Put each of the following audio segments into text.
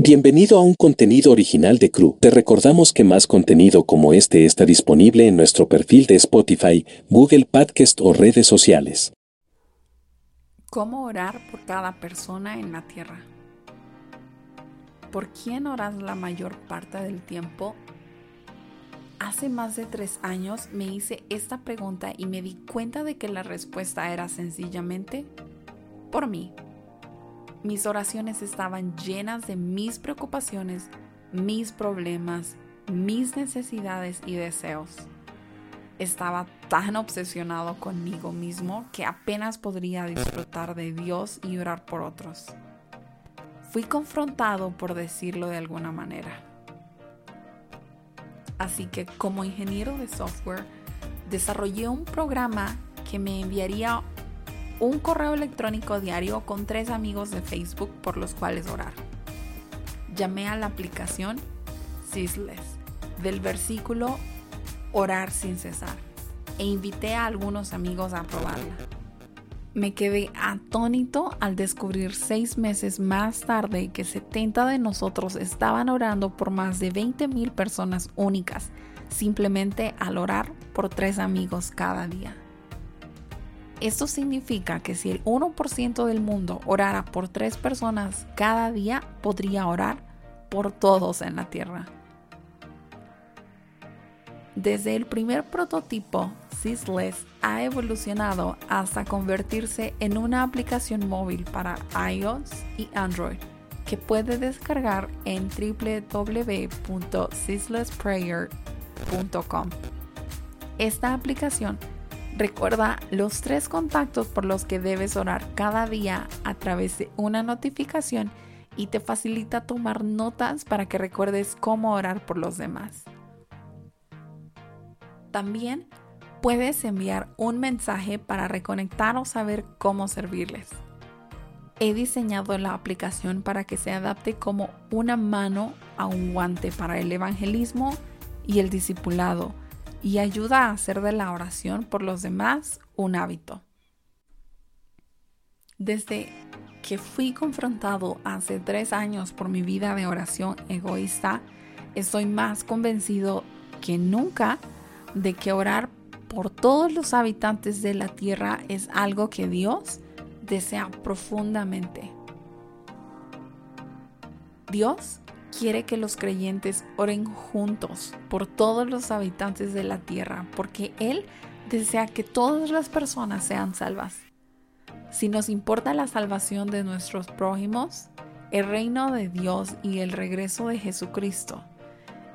Bienvenido a un contenido original de Crew. Te recordamos que más contenido como este está disponible en nuestro perfil de Spotify, Google Podcast o redes sociales. ¿Cómo orar por cada persona en la tierra? ¿Por quién oras la mayor parte del tiempo? Hace más de tres años me hice esta pregunta y me di cuenta de que la respuesta era sencillamente por mí. Mis oraciones estaban llenas de mis preocupaciones, mis problemas, mis necesidades y deseos. Estaba tan obsesionado conmigo mismo que apenas podría disfrutar de Dios y orar por otros. Fui confrontado por decirlo de alguna manera. Así que como ingeniero de software, desarrollé un programa que me enviaría un correo electrónico diario con tres amigos de Facebook por los cuales orar. Llamé a la aplicación Cisles del versículo Orar sin cesar e invité a algunos amigos a probarla. Me quedé atónito al descubrir seis meses más tarde que 70 de nosotros estaban orando por más de 20 mil personas únicas, simplemente al orar por tres amigos cada día. Esto significa que si el 1% del mundo orara por tres personas cada día, podría orar por todos en la Tierra. Desde el primer prototipo, Sysless ha evolucionado hasta convertirse en una aplicación móvil para iOS y Android que puede descargar en www.syslessprayer.com. Esta aplicación Recuerda los tres contactos por los que debes orar cada día a través de una notificación y te facilita tomar notas para que recuerdes cómo orar por los demás. También puedes enviar un mensaje para reconectar o saber cómo servirles. He diseñado la aplicación para que se adapte como una mano a un guante para el evangelismo y el discipulado y ayuda a hacer de la oración por los demás un hábito. Desde que fui confrontado hace tres años por mi vida de oración egoísta, estoy más convencido que nunca de que orar por todos los habitantes de la tierra es algo que Dios desea profundamente. Dios quiere que los creyentes oren juntos por todos los habitantes de la tierra, porque Él desea que todas las personas sean salvas. Si nos importa la salvación de nuestros prójimos, el reino de Dios y el regreso de Jesucristo,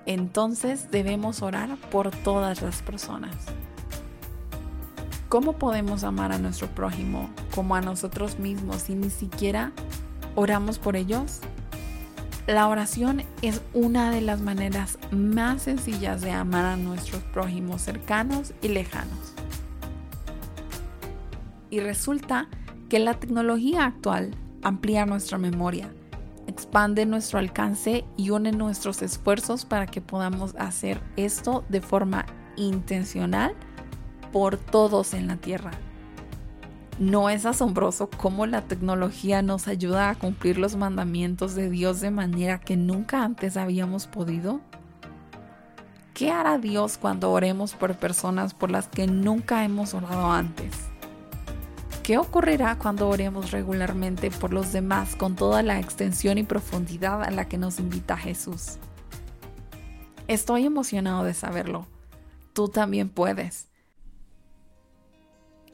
entonces debemos orar por todas las personas. ¿Cómo podemos amar a nuestro prójimo como a nosotros mismos si ni siquiera oramos por ellos? La oración es una de las maneras más sencillas de amar a nuestros prójimos cercanos y lejanos. Y resulta que la tecnología actual amplía nuestra memoria, expande nuestro alcance y une nuestros esfuerzos para que podamos hacer esto de forma intencional por todos en la Tierra. ¿No es asombroso cómo la tecnología nos ayuda a cumplir los mandamientos de Dios de manera que nunca antes habíamos podido? ¿Qué hará Dios cuando oremos por personas por las que nunca hemos orado antes? ¿Qué ocurrirá cuando oremos regularmente por los demás con toda la extensión y profundidad a la que nos invita Jesús? Estoy emocionado de saberlo. Tú también puedes.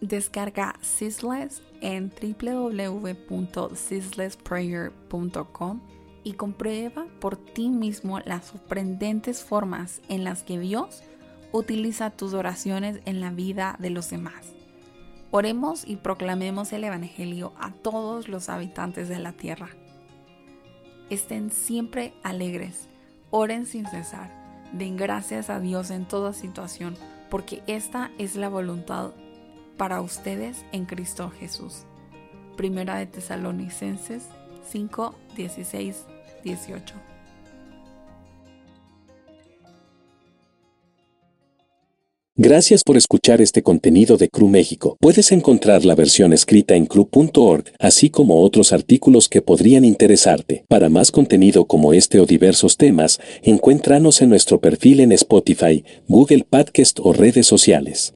Descarga Sisless en www.sislessprayer.com y comprueba por ti mismo las sorprendentes formas en las que Dios utiliza tus oraciones en la vida de los demás. Oremos y proclamemos el Evangelio a todos los habitantes de la tierra. Estén siempre alegres, oren sin cesar, den gracias a Dios en toda situación, porque esta es la voluntad para ustedes en Cristo Jesús. Primera de Tesalonicenses 5, 16, 18. Gracias por escuchar este contenido de CRU México. Puedes encontrar la versión escrita en cru.org, así como otros artículos que podrían interesarte. Para más contenido como este o diversos temas, encuéntranos en nuestro perfil en Spotify, Google Podcast o redes sociales.